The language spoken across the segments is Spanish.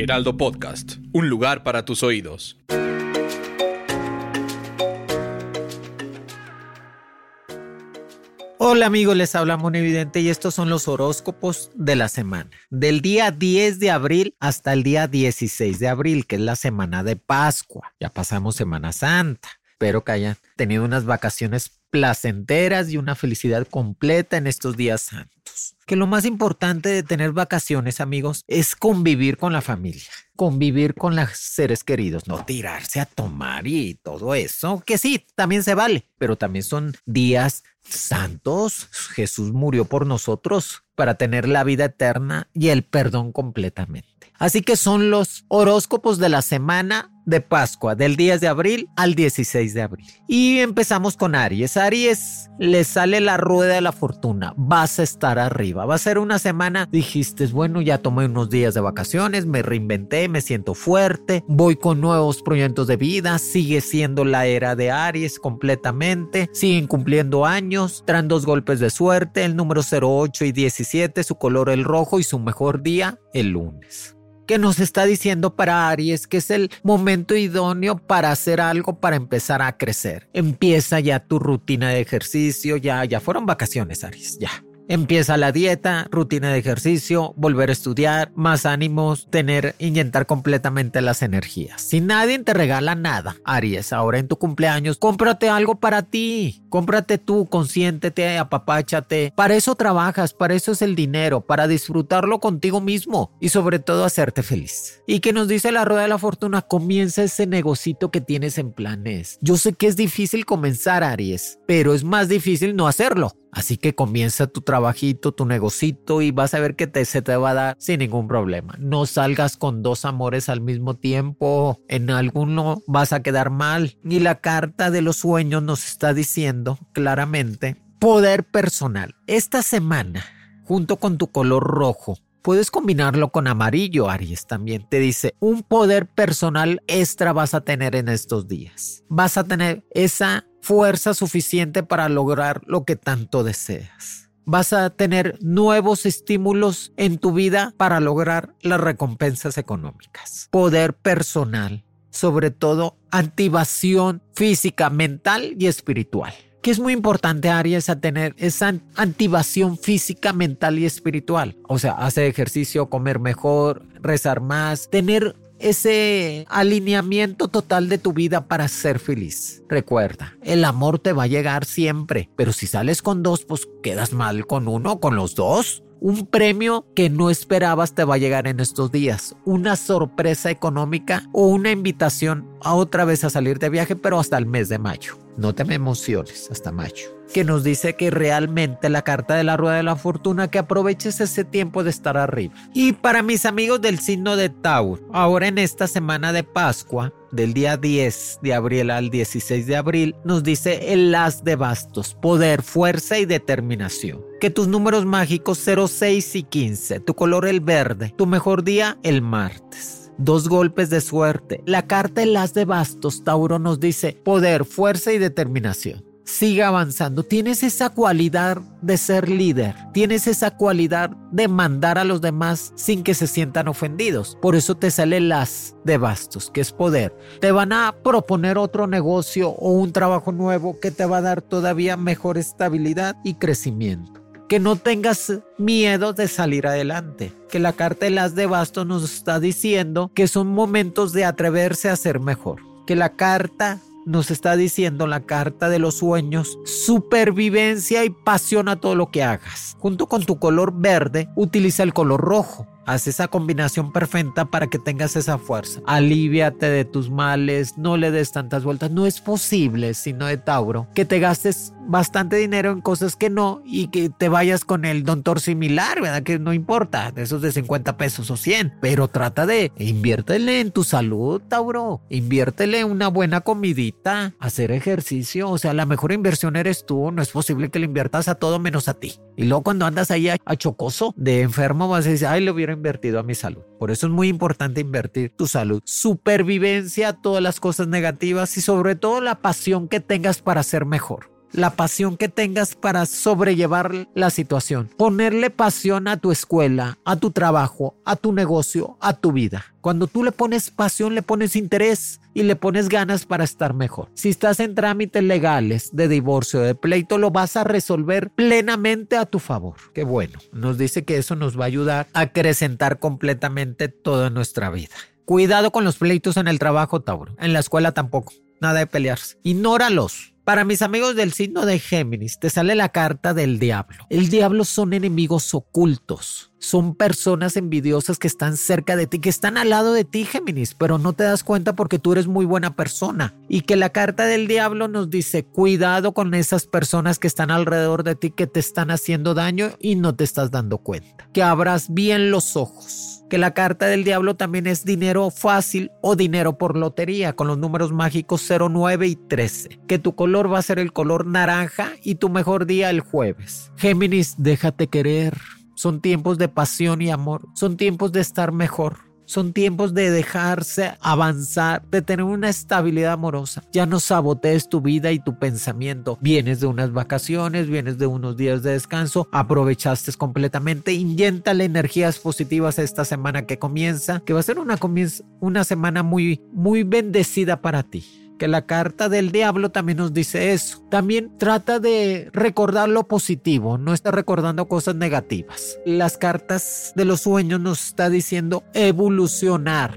Heraldo Podcast, un lugar para tus oídos. Hola amigos, les habla Evidente y estos son los horóscopos de la semana. Del día 10 de abril hasta el día 16 de abril, que es la semana de Pascua. Ya pasamos Semana Santa. Espero que hayan tenido unas vacaciones placenteras y una felicidad completa en estos días santos. Que lo más importante de tener vacaciones, amigos, es convivir con la familia, convivir con los seres queridos, no tirarse a tomar y todo eso, que sí, también se vale, pero también son días santos. Jesús murió por nosotros para tener la vida eterna y el perdón completamente. Así que son los horóscopos de la semana de Pascua, del 10 de abril al 16 de abril. Y empezamos con Aries. Aries, le sale la rueda de la fortuna. Vas a estar arriba. Va a ser una semana, dijiste, bueno, ya tomé unos días de vacaciones, me reinventé, me siento fuerte, voy con nuevos proyectos de vida, sigue siendo la era de Aries completamente, siguen cumpliendo años, traen dos golpes de suerte, el número 08 y 17, su color el rojo y su mejor día el lunes que nos está diciendo para Aries que es el momento idóneo para hacer algo para empezar a crecer. Empieza ya tu rutina de ejercicio, ya, ya fueron vacaciones, Aries, ya. Empieza la dieta, rutina de ejercicio, volver a estudiar, más ánimos, tener, inyectar completamente las energías. Si nadie te regala nada, Aries, ahora en tu cumpleaños, cómprate algo para ti. Cómprate tú, consiéntete, apapáchate. Para eso trabajas, para eso es el dinero, para disfrutarlo contigo mismo y sobre todo hacerte feliz. Y que nos dice la rueda de la fortuna, comienza ese negocito que tienes en planes. Yo sé que es difícil comenzar, Aries, pero es más difícil no hacerlo. Así que comienza tu trabajito, tu negocito y vas a ver que te, se te va a dar sin ningún problema. No salgas con dos amores al mismo tiempo. En alguno vas a quedar mal. Y la carta de los sueños nos está diciendo claramente poder personal. Esta semana, junto con tu color rojo, Puedes combinarlo con amarillo, Aries también. Te dice, un poder personal extra vas a tener en estos días. Vas a tener esa fuerza suficiente para lograr lo que tanto deseas. Vas a tener nuevos estímulos en tu vida para lograr las recompensas económicas. Poder personal, sobre todo activación física, mental y espiritual que es muy importante, Aries, a tener esa activación física, mental y espiritual. O sea, hacer ejercicio, comer mejor, rezar más, tener ese alineamiento total de tu vida para ser feliz. Recuerda, el amor te va a llegar siempre, pero si sales con dos, pues quedas mal con uno, con los dos. Un premio que no esperabas te va a llegar en estos días, una sorpresa económica o una invitación a otra vez a salir de viaje, pero hasta el mes de mayo. No te me emociones hasta mayo. Que nos dice que realmente la carta de la rueda de la fortuna, que aproveches ese tiempo de estar arriba. Y para mis amigos del signo de Tauro, ahora en esta semana de Pascua, del día 10 de abril al 16 de abril, nos dice el as de bastos, poder, fuerza y determinación. Que tus números mágicos 0, 6 y 15, tu color el verde, tu mejor día el martes dos golpes de suerte. La carta El As de Bastos, Tauro, nos dice poder, fuerza y determinación. Siga avanzando. Tienes esa cualidad de ser líder. Tienes esa cualidad de mandar a los demás sin que se sientan ofendidos. Por eso te sale el as de bastos, que es poder. Te van a proponer otro negocio o un trabajo nuevo que te va a dar todavía mejor estabilidad y crecimiento que no tengas miedo de salir adelante. Que la carta de las de bastos nos está diciendo que son momentos de atreverse a ser mejor. Que la carta nos está diciendo la carta de los sueños, supervivencia y pasión a todo lo que hagas. Junto con tu color verde, utiliza el color rojo. Haz esa combinación perfecta para que tengas esa fuerza. Aliviate de tus males, no le des tantas vueltas. No es posible, sino de Tauro, que te gastes bastante dinero en cosas que no y que te vayas con el doctor similar, ¿verdad? Que no importa, de esos de 50 pesos o 100, pero trata de inviértele en tu salud, Tauro, inviértele una buena comidita, hacer ejercicio, o sea, la mejor inversión eres tú, no es posible que le inviertas a todo menos a ti. Y luego cuando andas ahí a, chocoso de enfermo vas a decir, ay, le hubiera invertido a mi salud. Por eso es muy importante invertir tu salud, supervivencia, todas las cosas negativas y sobre todo la pasión que tengas para ser mejor la pasión que tengas para sobrellevar la situación. Ponerle pasión a tu escuela, a tu trabajo, a tu negocio, a tu vida. Cuando tú le pones pasión, le pones interés y le pones ganas para estar mejor. Si estás en trámites legales de divorcio, de pleito, lo vas a resolver plenamente a tu favor. Qué bueno. Nos dice que eso nos va a ayudar a acrecentar completamente toda nuestra vida. Cuidado con los pleitos en el trabajo, Tauro. En la escuela tampoco. Nada de pelearse. Ignóralos. Para mis amigos del signo de Géminis, te sale la carta del diablo. El diablo son enemigos ocultos. Son personas envidiosas que están cerca de ti, que están al lado de ti, Géminis, pero no te das cuenta porque tú eres muy buena persona. Y que la carta del diablo nos dice, cuidado con esas personas que están alrededor de ti, que te están haciendo daño y no te estás dando cuenta. Que abras bien los ojos que la carta del diablo también es dinero fácil o dinero por lotería con los números mágicos 09 y 13, que tu color va a ser el color naranja y tu mejor día el jueves. Géminis, déjate querer. Son tiempos de pasión y amor, son tiempos de estar mejor. Son tiempos de dejarse avanzar, de tener una estabilidad amorosa. Ya no sabotees tu vida y tu pensamiento. Vienes de unas vacaciones, vienes de unos días de descanso, aprovechaste completamente. Inyéntale energías positivas esta semana que comienza, que va a ser una, una semana muy, muy bendecida para ti que la carta del diablo también nos dice eso. También trata de recordar lo positivo, no está recordando cosas negativas. Las cartas de los sueños nos está diciendo evolucionar.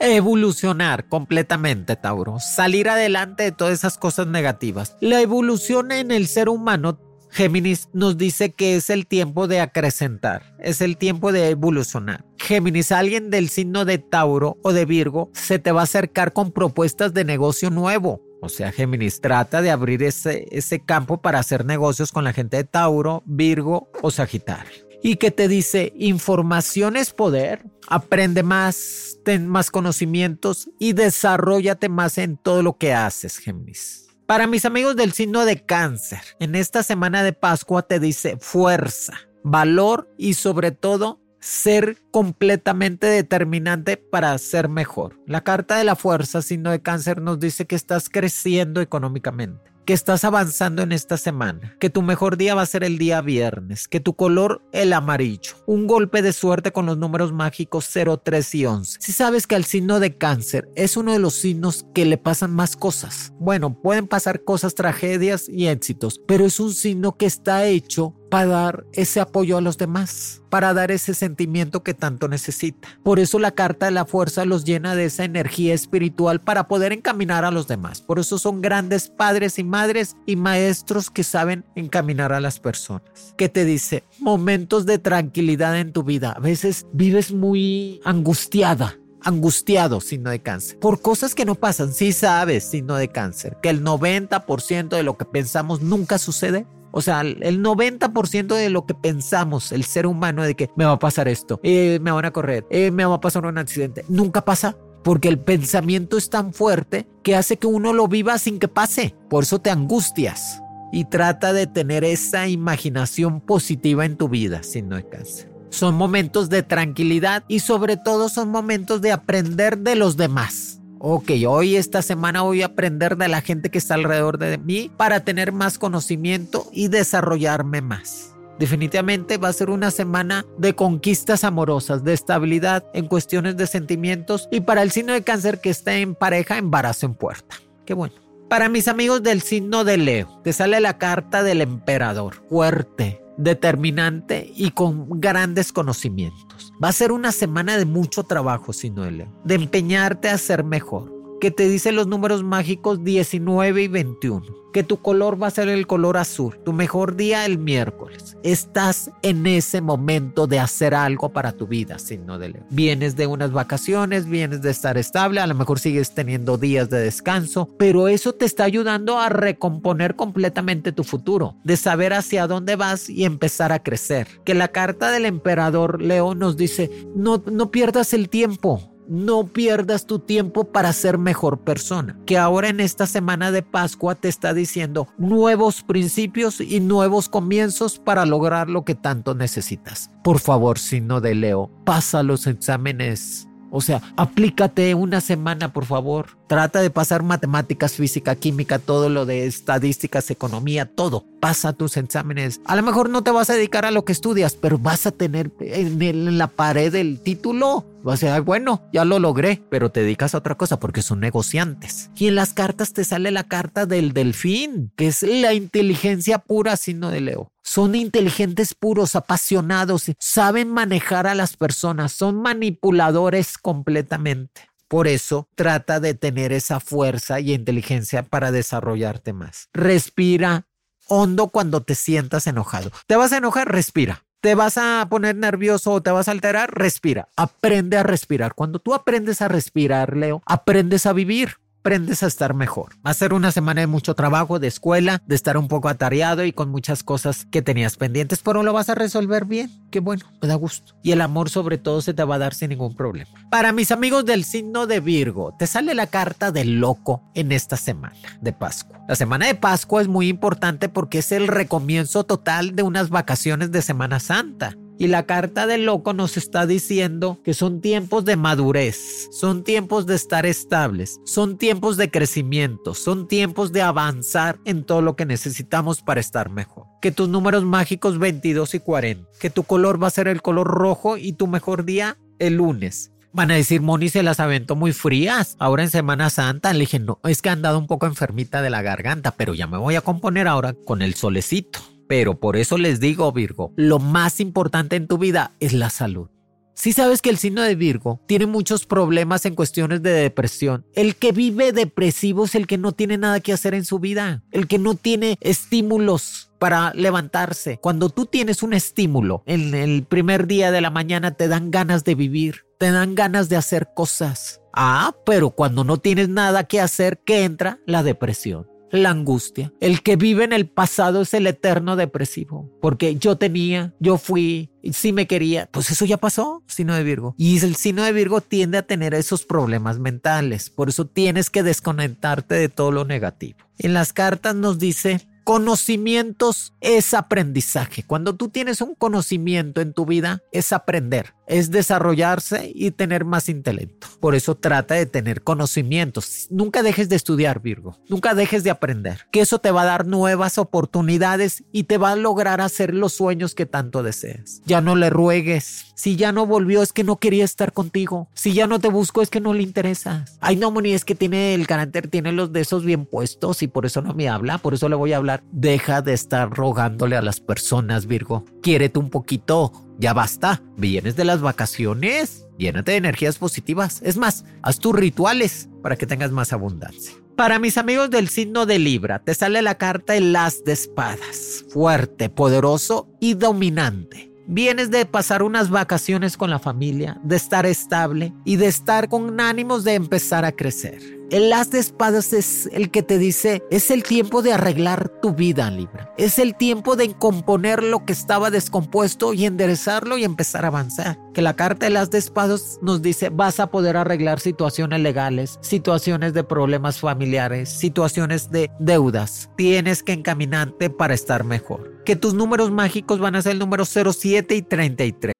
Evolucionar completamente, Tauro. Salir adelante de todas esas cosas negativas. La evolución en el ser humano Géminis nos dice que es el tiempo de acrecentar, es el tiempo de evolucionar. Géminis, alguien del signo de Tauro o de Virgo se te va a acercar con propuestas de negocio nuevo. O sea, Géminis, trata de abrir ese, ese campo para hacer negocios con la gente de Tauro, Virgo o Sagitario. Y que te dice, información es poder, aprende más, ten más conocimientos y desarrollate más en todo lo que haces, Géminis. Para mis amigos del signo de cáncer, en esta semana de Pascua te dice fuerza, valor y sobre todo ser completamente determinante para ser mejor. La carta de la fuerza, signo de cáncer, nos dice que estás creciendo económicamente que estás avanzando en esta semana, que tu mejor día va a ser el día viernes, que tu color el amarillo, un golpe de suerte con los números mágicos 0, 3 y 11. Si sabes que al signo de cáncer es uno de los signos que le pasan más cosas, bueno, pueden pasar cosas, tragedias y éxitos, pero es un signo que está hecho para dar ese apoyo a los demás, para dar ese sentimiento que tanto necesita. Por eso la carta de la fuerza los llena de esa energía espiritual para poder encaminar a los demás. Por eso son grandes padres y madres y maestros que saben encaminar a las personas. ¿Qué te dice? Momentos de tranquilidad en tu vida. A veces vives muy angustiada, angustiado, signo de cáncer, por cosas que no pasan. Sí sabes, signo de cáncer, que el 90% de lo que pensamos nunca sucede. O sea, el 90% de lo que pensamos el ser humano de que me va a pasar esto, eh, me van a correr, eh, me va a pasar un accidente, nunca pasa. Porque el pensamiento es tan fuerte que hace que uno lo viva sin que pase. Por eso te angustias. Y trata de tener esa imaginación positiva en tu vida, si no hay cáncer. Son momentos de tranquilidad y sobre todo son momentos de aprender de los demás ok, hoy esta semana voy a aprender de la gente que está alrededor de mí para tener más conocimiento y desarrollarme más. Definitivamente va a ser una semana de conquistas amorosas, de estabilidad en cuestiones de sentimientos y para el signo de cáncer que está en pareja, embarazo en puerta. Qué bueno. Para mis amigos del signo de Leo, te sale la carta del emperador, fuerte, determinante y con grandes conocimientos. Va a ser una semana de mucho trabajo, Leo, de empeñarte a ser mejor. Que te dice los números mágicos 19 y 21. Que tu color va a ser el color azul. Tu mejor día el miércoles. Estás en ese momento de hacer algo para tu vida, signo de Leo. Vienes de unas vacaciones, vienes de estar estable, a lo mejor sigues teniendo días de descanso, pero eso te está ayudando a recomponer completamente tu futuro, de saber hacia dónde vas y empezar a crecer. Que la carta del emperador Leo nos dice, no, no pierdas el tiempo, no pierdas tu tiempo para ser mejor persona. Que ahora en esta semana de Pascua te está diciendo nuevos principios y nuevos comienzos para lograr lo que tanto necesitas. Por favor, signo de Leo, pasa los exámenes. O sea, aplícate una semana, por favor. Trata de pasar matemáticas, física, química, todo lo de estadísticas, economía, todo. Pasa tus exámenes. A lo mejor no te vas a dedicar a lo que estudias, pero vas a tener en, la pared el título. Vas a decir, bueno, ya lo logré, pero te dedicas a otra cosa porque son negociantes. Y en las cartas te sale la carta del delfín, que es la inteligencia pura, signo de Leo. Son inteligentes puros, apasionados, saben manejar a las personas, son manipuladores completamente. Por eso trata de tener esa fuerza y inteligencia para desarrollarte más. Respira hondo cuando te sientas enojado. ¿Te vas a enojar? Respira. ¿Te vas a poner nervioso o te vas a alterar? Respira. Aprende a respirar. Cuando tú aprendes a respirar, Leo, aprendes a vivir aprendes a estar mejor. Va a ser una semana de mucho trabajo, de escuela, de estar un poco atareado y con muchas cosas que tenías pendientes, pero lo vas a resolver bien. Qué bueno, me da gusto. Y el amor sobre todo se te va a dar sin ningún problema. Para mis amigos del signo de Virgo, te sale la carta del loco en esta semana de Pascua. La semana de Pascua es muy importante porque es el recomienzo total de unas vacaciones de Semana Santa. Y la carta del loco nos está diciendo que son tiempos de madurez, son tiempos de estar estables, son tiempos de crecimiento, son tiempos de avanzar en todo lo que necesitamos para estar mejor. Que tus números mágicos 22 y 40, que tu color va a ser el color rojo y tu mejor día el lunes. Van a decir, Moni se las aventó muy frías. Ahora en Semana Santa le dije, no, es que han dado un poco enfermita de la garganta, pero ya me voy a componer ahora con el solecito. Pero por eso les digo, Virgo, lo más importante en tu vida es la salud. Si sabes que el signo de Virgo tiene muchos problemas en cuestiones de depresión. El que vive depresivo es el que no tiene nada que hacer en su vida, el que no tiene estímulos para levantarse. Cuando tú tienes un estímulo, en el primer día de la mañana te dan ganas de vivir, te dan ganas de hacer cosas. Ah, pero cuando no tienes nada que hacer, ¿qué entra? La depresión la angustia. El que vive en el pasado es el eterno depresivo, porque yo tenía, yo fui, si me quería, pues eso ya pasó, signo de Virgo. Y el signo de Virgo tiende a tener esos problemas mentales, por eso tienes que desconectarte de todo lo negativo. En las cartas nos dice Conocimientos es aprendizaje. Cuando tú tienes un conocimiento en tu vida, es aprender, es desarrollarse y tener más intelecto. Por eso trata de tener conocimientos. Nunca dejes de estudiar, Virgo. Nunca dejes de aprender. Que eso te va a dar nuevas oportunidades y te va a lograr hacer los sueños que tanto deseas. Ya no le ruegues. Si ya no volvió es que no quería estar contigo. Si ya no te busco es que no le interesa. Ay, no, Moni, es que tiene el carácter, tiene los de esos bien puestos y por eso no me habla. Por eso le voy a hablar Deja de estar rogándole a las personas, Virgo. Quiérete un poquito. Ya basta. Vienes de las vacaciones. Llénate de energías positivas. Es más, haz tus rituales para que tengas más abundancia. Para mis amigos del signo de Libra, te sale la carta El As de Espadas. Fuerte, poderoso y dominante. Vienes de pasar unas vacaciones con la familia, de estar estable y de estar con ánimos de empezar a crecer. El as de espadas es el que te dice, es el tiempo de arreglar tu vida, Libra. Es el tiempo de componer lo que estaba descompuesto y enderezarlo y empezar a avanzar. Que la carta del as de espadas nos dice, vas a poder arreglar situaciones legales, situaciones de problemas familiares, situaciones de deudas. Tienes que encaminarte para estar mejor. Que tus números mágicos van a ser el número 07 y 33.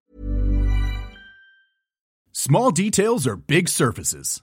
Small details are big surfaces.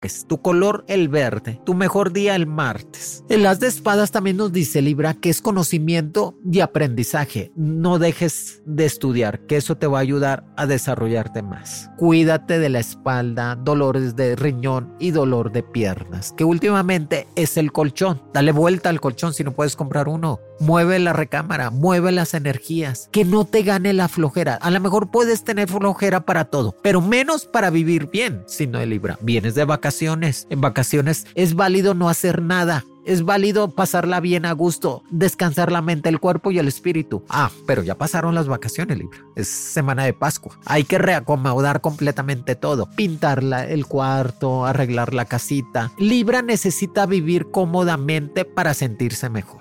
Tu color el verde, tu mejor día el martes. El as de espadas también nos dice Libra que es conocimiento y aprendizaje. No dejes de estudiar, que eso te va a ayudar a desarrollarte más. Cuídate de la espalda, dolores de riñón y dolor de piernas, que últimamente es el colchón. Dale vuelta al colchón si no puedes comprar uno. Mueve la recámara, mueve las energías, que no te gane la flojera. A lo mejor puedes tener flojera para todo, pero menos para vivir bien, si no de Libra. Vienes de vacaciones. En vacaciones es válido no hacer nada. Es válido pasarla bien a gusto, descansar la mente, el cuerpo y el espíritu. Ah, pero ya pasaron las vacaciones, Libra. Es semana de Pascua. Hay que reacomodar completamente todo. Pintar el cuarto, arreglar la casita. Libra necesita vivir cómodamente para sentirse mejor.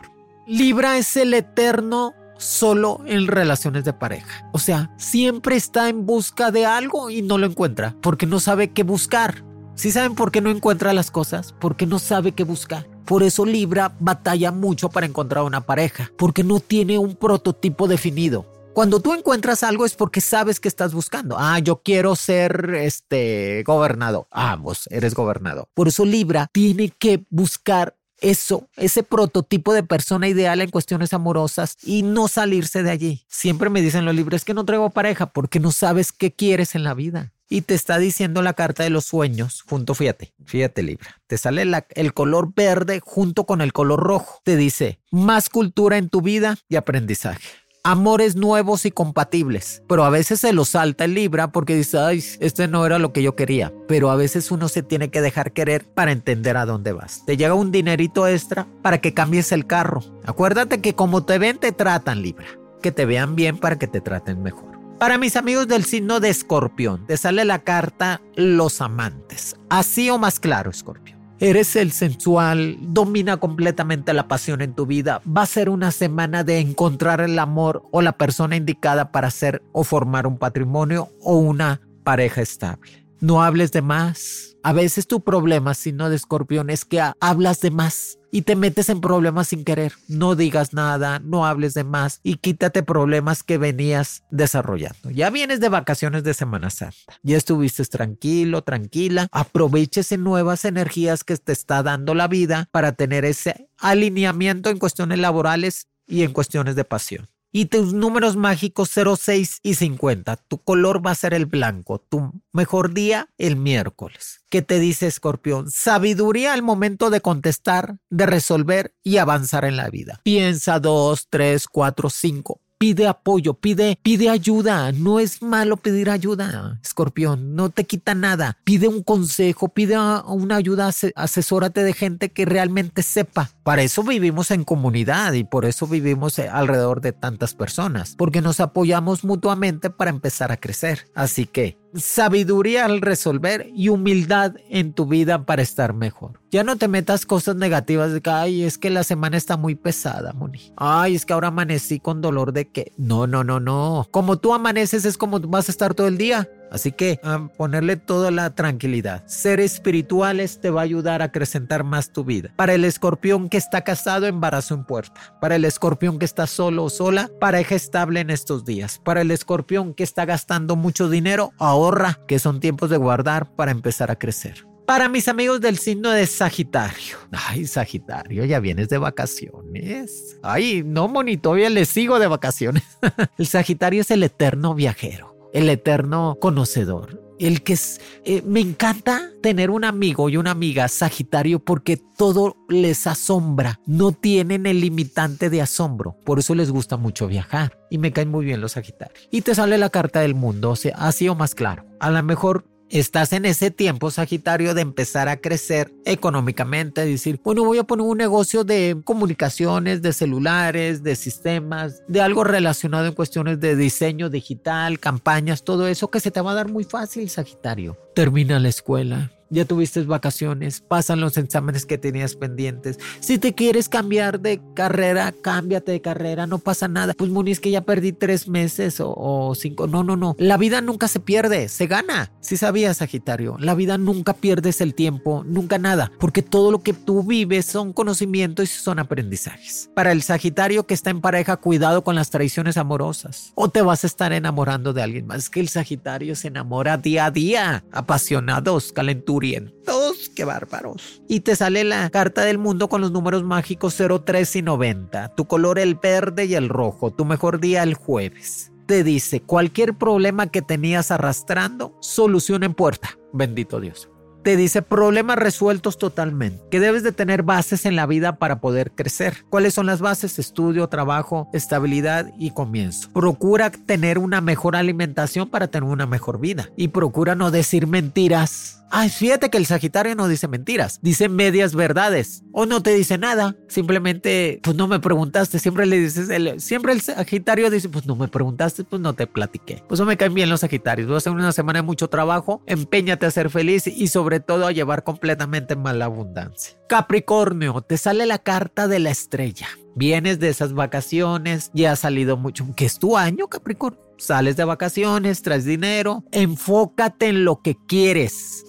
Libra es el eterno solo en relaciones de pareja. O sea, siempre está en busca de algo y no lo encuentra porque no sabe qué buscar. ¿Sí saben por qué no encuentra las cosas? Porque no sabe qué buscar. Por eso Libra batalla mucho para encontrar una pareja, porque no tiene un prototipo definido. Cuando tú encuentras algo es porque sabes que estás buscando. Ah, yo quiero ser este gobernador. Ah, vos eres gobernador. Por eso Libra tiene que buscar eso, ese prototipo de persona ideal en cuestiones amorosas y no salirse de allí. Siempre me dicen los libros que no traigo pareja porque no sabes qué quieres en la vida. Y te está diciendo la carta de los sueños, junto, fíjate, fíjate Libra, te sale el color verde junto con el color rojo. Te dice, más cultura en tu vida y aprendizaje amores nuevos y compatibles. Pero a veces se lo salta el Libra porque dice, ay, este no era lo que yo quería. Pero a veces uno se tiene que dejar querer para entender a dónde vas. Te llega un dinerito extra para que cambies el carro. Acuérdate que como te ven, te tratan Libra. Que te vean bien para que te traten mejor. Para mis amigos del signo de escorpión, te sale la carta los amantes. Así o más claro, escorpión. Eres el sensual, domina completamente la pasión en tu vida. Va a ser una semana de encontrar el amor o la persona indicada para hacer o formar un patrimonio o una pareja estable. No hables de más. A veces tu problema, si no de escorpión, es que hablas de más y te metes en problemas sin querer. No digas nada, no hables de más y quítate problemas que venías desarrollando. Ya vienes de vacaciones de Semana Santa. Ya estuviste tranquilo, tranquila. Aproveches nuevas energías que te está dando la vida para tener ese alineamiento en cuestiones laborales y en cuestiones de pasión y tus números mágicos 06 y 50. Tu color va a ser el blanco. Tu mejor día el miércoles. ¿Qué te dice Escorpión? Sabiduría al momento de contestar, de resolver y avanzar en la vida. Piensa dos, tres, cuatro, cinco pide apoyo, pide, pide ayuda. No es malo pedir ayuda, escorpión. No te quita nada. Pide un consejo, pide una ayuda, asesórate de gente que realmente sepa. Para eso vivimos en comunidad y por eso vivimos eh, alrededor de tantas personas, porque nos apoyamos mutuamente para empezar a crecer. Así que sabiduría al resolver y humildad en tu vida para estar mejor. Ya no te metas cosas negativas de que, ay, es que la semana está muy pesada, Moni. Ay, es que ahora amanecí con dolor de que, no, no, no, no. Como tú amaneces es como vas a estar todo el día. Así que a ponerle toda la tranquilidad. Ser espirituales te va a ayudar a acrecentar más tu vida. Para el escorpión que está casado, embarazo en puerta. Para el escorpión que está solo o sola, pareja estable en estos días. Para el escorpión que está gastando mucho dinero, ahorra, que son tiempos de guardar para empezar a crecer. Para mis amigos del signo de Sagitario. Ay, Sagitario, ya vienes de vacaciones. Ay, no, monitoria, le sigo de vacaciones. el Sagitario es el eterno viajero, el eterno conocedor. El que es, eh, me encanta tener un amigo y una amiga Sagitario porque todo les asombra, no tienen el limitante de asombro, por eso les gusta mucho viajar y me caen muy bien los Sagitarios. Y te sale la carta del mundo, o sea, así o más claro. A lo mejor Estás en ese tiempo, Sagitario, de empezar a crecer económicamente, decir, bueno, voy a poner un negocio de comunicaciones, de celulares, de sistemas, de algo relacionado en cuestiones de diseño digital, campañas, todo eso que se te va a dar muy fácil, Sagitario. Termina la escuela, ya tuviste vacaciones, pasan los exámenes que tenías pendientes. Si te quieres cambiar de carrera, cámbiate de carrera, no pasa nada. Pues Moni, es que ya perdí tres meses o, cinco. No, no, no. La vida nunca se pierde, se gana. Si sabías, Sagitario, la vida nunca pierdes el tiempo, nunca nada, porque todo lo que tú vives son conocimientos y son aprendizajes. Para el Sagitario que está en pareja, cuidado con las traiciones amorosas. O te vas a estar enamorando de alguien más. Es que el Sagitario se enamora día a día, apasionados, calenturientos todos qué bárbaros. Y te sale la carta del mundo con los números mágicos 03 y 90. Tu color el verde y el rojo. Tu mejor día el jueves. Te dice, cualquier problema que tenías arrastrando, solución en puerta. Bendito Dios te dice problemas resueltos totalmente, que debes de tener bases en la vida para poder crecer. ¿Cuáles son las bases? Estudio, trabajo, estabilidad y comienzo. Procura tener una mejor alimentación para tener una mejor vida y procura no decir mentiras Ay, fíjate que el Sagitario no dice mentiras, dice medias verdades o no te dice nada. Simplemente, pues no me preguntaste. Siempre le dices, siempre el Sagitario dice, pues no me preguntaste, pues no te platiqué. Pues no me caen bien los Sagitarios. Voy a hacer una semana de mucho trabajo. Empeñate a ser feliz y sobre todo a llevar completamente mal la abundancia. Capricornio, te sale la carta de la estrella. Vienes de esas vacaciones, ya has salido mucho, que es tu año, Capricornio sales de vacaciones, traes dinero, enfócate en lo que quieres.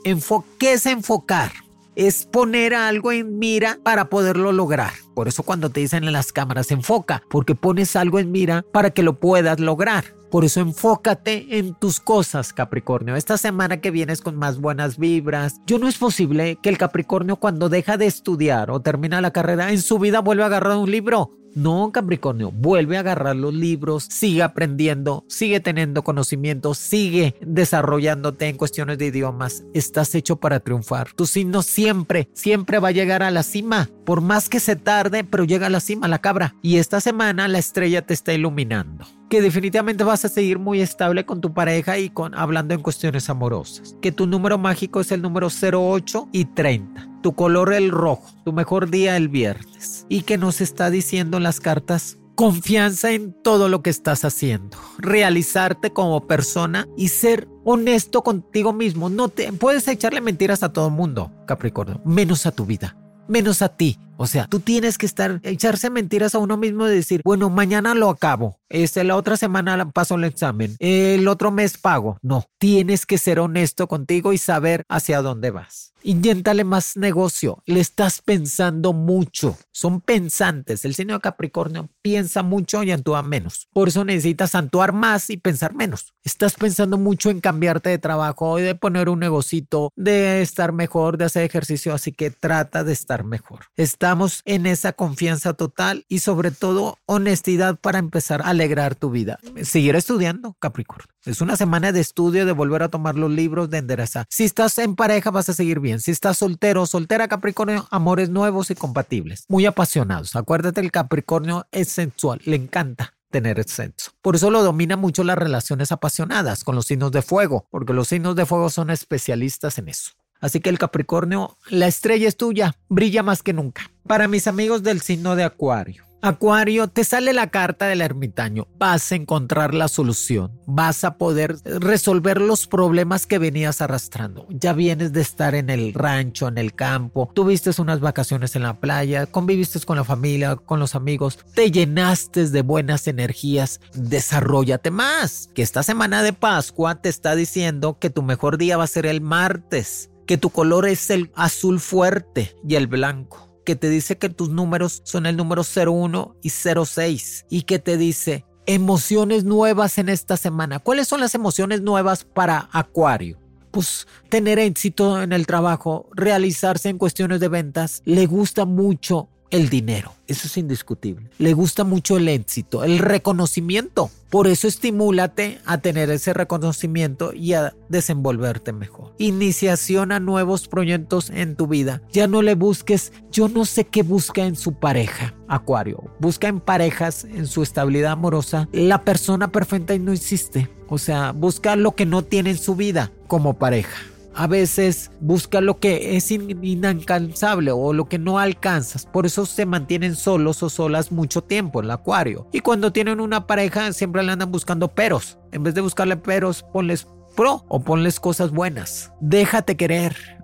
¿Qué es enfocar? Es poner algo en mira para poderlo lograr. Por eso cuando te dicen en las cámaras, enfoca, porque pones algo en mira para que lo puedas lograr. Por eso enfócate en tus cosas, Capricornio. Esta semana que vienes con más buenas vibras. Yo no es posible que el Capricornio cuando deja de estudiar o termina la carrera en su vida vuelva a agarrar un libro. No, Capricornio, vuelve a agarrar los libros, sigue aprendiendo, sigue teniendo conocimiento, sigue desarrollándote en cuestiones de idiomas. Estás hecho para triunfar. Tu signo siempre, siempre va a llegar a la cima. Por más que se tarde, pero llega a la cima la cabra. Y esta semana la estrella te está iluminando que definitivamente vas a seguir muy estable con tu pareja y con hablando en cuestiones amorosas. Que tu número mágico es el número 08 y 30 tu color el rojo, tu mejor día el viernes. Y que nos está diciendo las cartas confianza en todo lo que estás haciendo, realizarte como persona y ser honesto contigo mismo. No te puedes echarle mentiras a todo el mundo, Capricornio, menos a tu vida, menos a ti. O sea, tú tienes que estar echarse mentiras a uno mismo de decir, bueno, mañana lo acabo, este, la otra semana paso el examen, el otro mes pago. No, tienes que ser honesto contigo y saber hacia dónde vas. Inyéntale más negocio. Le estás pensando mucho. Son pensantes. El signo de Capricornio piensa mucho y actúa menos. Por eso necesitas actuar más y pensar menos. Estás pensando mucho en cambiarte de trabajo, de poner un negocito, de estar mejor, de hacer ejercicio. Así que trata de estar mejor. Estamos en esa confianza total y sobre todo honestidad para empezar a alegrar tu vida. Seguir estudiando, Capricornio. Es una semana de estudio, de volver a tomar los libros, de enderezar. Si estás en pareja, vas a seguir bien. Si estás soltero, soltera, Capricornio, amores nuevos y compatibles. Muy apasionados. Acuérdate, el Capricornio es sensual, le encanta tener sexo. Por eso lo domina mucho las relaciones apasionadas con los signos de fuego, porque los signos de fuego son especialistas en eso. Así que el Capricornio, la estrella es tuya, brilla más que nunca. Para mis amigos del signo de Acuario, Acuario, te sale la carta del ermitaño. Vas a encontrar la solución. Vas a poder resolver los problemas que venías arrastrando. Ya vienes de estar en el rancho, en el campo. Tuviste unas vacaciones en la playa. Conviviste con la familia, con los amigos. Te llenaste de buenas energías. Desarrollate más. Que esta semana de Pascua te está diciendo que tu mejor día va a ser el martes. Que tu color es el azul fuerte y el blanco que te dice que tus números son el número 01 y 06 y que te dice emociones nuevas en esta semana. ¿Cuáles son las emociones nuevas para Acuario? pues tener éxito en el trabajo, realizarse en cuestiones de ventas, le gusta mucho el dinero, eso es indiscutible. Le gusta mucho el éxito, el reconocimiento. Por eso estimúlate a tener ese reconocimiento y a desenvolverte mejor. Iniciación a nuevos proyectos en tu vida. Ya no le busques, yo no sé qué busca en su pareja, Acuario. Busca en parejas, en su estabilidad amorosa. La persona perfecta y no existe. O sea, busca lo que no tiene en su vida como pareja a veces busca lo que es inalcanzable o lo que no alcanzas. Por eso se mantienen solos o solas mucho tiempo en el acuario. Y cuando tienen una pareja siempre le andan buscando peros. En vez de buscarle peros, ponles pro o ponles cosas buenas. Déjate querer.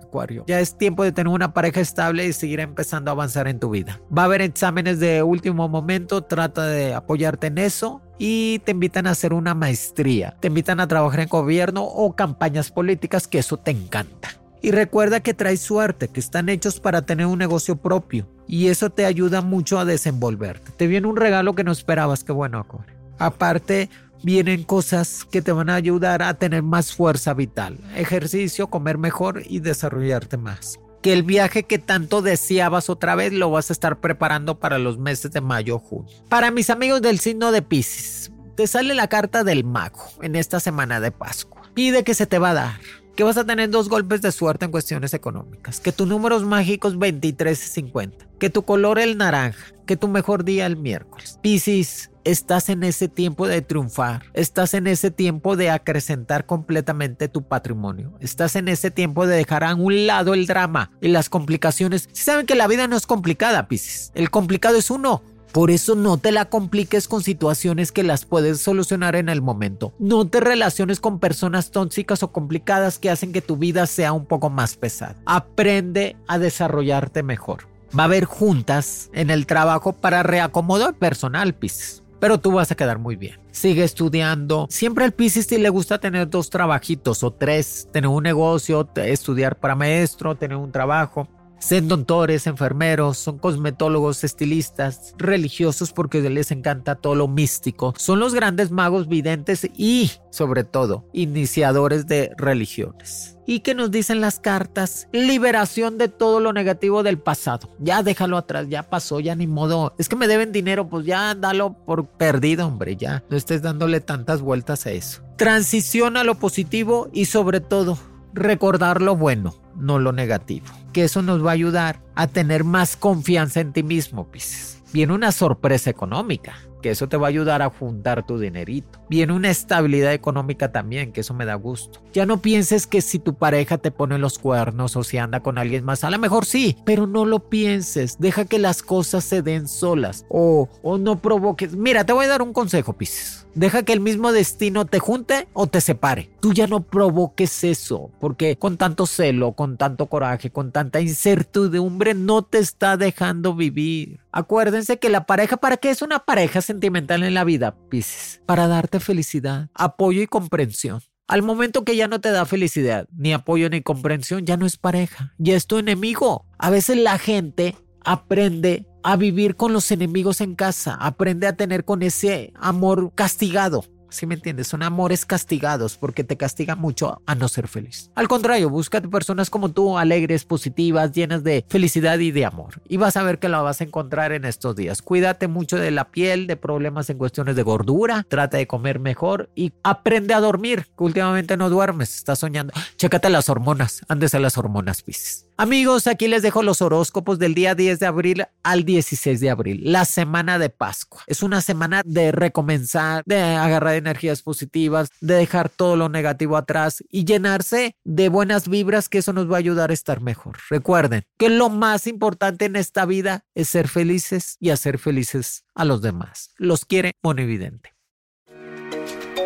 Ya es tiempo de tener una pareja estable y seguir empezando a avanzar en tu vida. Va a haber exámenes de último momento, trata de apoyarte en eso y te invitan a hacer una maestría, te invitan a trabajar en gobierno o campañas políticas, que eso te encanta. Y recuerda que traes suerte, que están hechos para tener un negocio propio y eso te ayuda mucho a desenvolverte. Te viene un regalo que no esperabas, que bueno, Acuario. Aparte, vienen cosas que te van a ayudar a tener más fuerza vital, ejercicio, comer mejor y desarrollarte más que el viaje que tanto deseabas otra vez lo vas a estar preparando para los meses de mayo junio. Para mis amigos del signo de Pisces, te sale la carta del mago en esta semana de Pascua. Pide que se te va a dar que vas a tener dos golpes de suerte en cuestiones económicas, que tus números mágicos 23 y 50, que tu color el naranja, que tu mejor día el miércoles. Piscis, estás en ese tiempo de triunfar, estás en ese tiempo de acrecentar completamente tu patrimonio, estás en ese tiempo de dejar a un lado el drama y las complicaciones. Si saben que la vida no es complicada, Piscis, el complicado es uno. Por eso no te la compliques con situaciones que las puedes solucionar en el momento. No te relaciones con personas tóxicas o complicadas que hacen que tu vida sea un poco más pesada. Aprende a desarrollarte mejor. Va a haber juntas en el trabajo para reacomodar personal, Pisces pero tú vas a quedar muy bien. Sigue estudiando. Siempre al Pisces le gusta tener dos trabajitos o tres, tener un negocio, estudiar para maestro, tener un trabajo. Son doctores, enfermeros, son cosmetólogos, estilistas, religiosos porque les encanta todo lo místico. Son los grandes magos videntes y, sobre todo, iniciadores de religiones. ¿Y qué nos dicen las cartas? Liberación de todo lo negativo del pasado. Ya déjalo atrás, ya pasó, ya ni modo. Es que me deben dinero, pues ya dalo por perdido, hombre, ya. No estés dándole tantas vueltas a eso. Transición a lo positivo y sobre todo, recordar lo bueno, no lo negativo. Que eso nos va a ayudar a tener más confianza en ti mismo, Pisces. Viene una sorpresa económica, que eso te va a ayudar a juntar tu dinerito. Viene una estabilidad económica también, que eso me da gusto. Ya no pienses que si tu pareja te pone los cuernos o si anda con alguien más, a lo mejor sí, pero no lo pienses. Deja que las cosas se den solas o, o no provoques. Mira, te voy a dar un consejo, Pisces Deja que el mismo destino te junte o te separe. Tú ya no provoques eso, porque con tanto celo, con tanto coraje, con tanta incertidumbre, no te está dejando vivir. Acuérdense que la pareja, ¿para qué es una pareja sentimental en la vida, Pisces? Para darte felicidad, apoyo y comprensión. Al momento que ya no te da felicidad, ni apoyo ni comprensión, ya no es pareja, ya es tu enemigo. A veces la gente aprende a vivir con los enemigos en casa, aprende a tener con ese amor castigado. ¿Sí me entiendes? Son amores castigados porque te castiga mucho a no ser feliz. Al contrario, búscate personas como tú, alegres, positivas, llenas de felicidad y de amor. Y vas a ver que la vas a encontrar en estos días. Cuídate mucho de la piel, de problemas en cuestiones de gordura. Trata de comer mejor y aprende a dormir, que últimamente no duermes, estás soñando. Chécate las hormonas, andes a las hormonas, Pisces. Amigos, aquí les dejo los horóscopos del día 10 de abril al 16 de abril, la semana de Pascua. Es una semana de recomenzar, de agarrar energías positivas, de dejar todo lo negativo atrás y llenarse de buenas vibras que eso nos va a ayudar a estar mejor. Recuerden que lo más importante en esta vida es ser felices y hacer felices a los demás. Los quiere Monividente.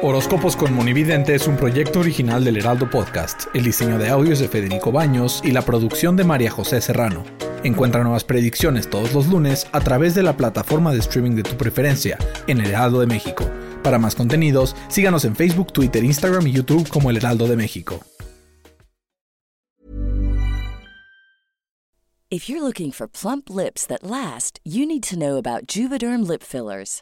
Horóscopos con Monividente es un proyecto original del Heraldo Podcast. El diseño de audios de Federico Baños y la producción de María José Serrano. Encuentra nuevas predicciones todos los lunes a través de la plataforma de streaming de tu preferencia en El Heraldo de México. Para más contenidos, síganos en Facebook, Twitter, Instagram y YouTube como El Heraldo de México. If you're looking for plump lips that last, you need to know about Juvederm lip fillers.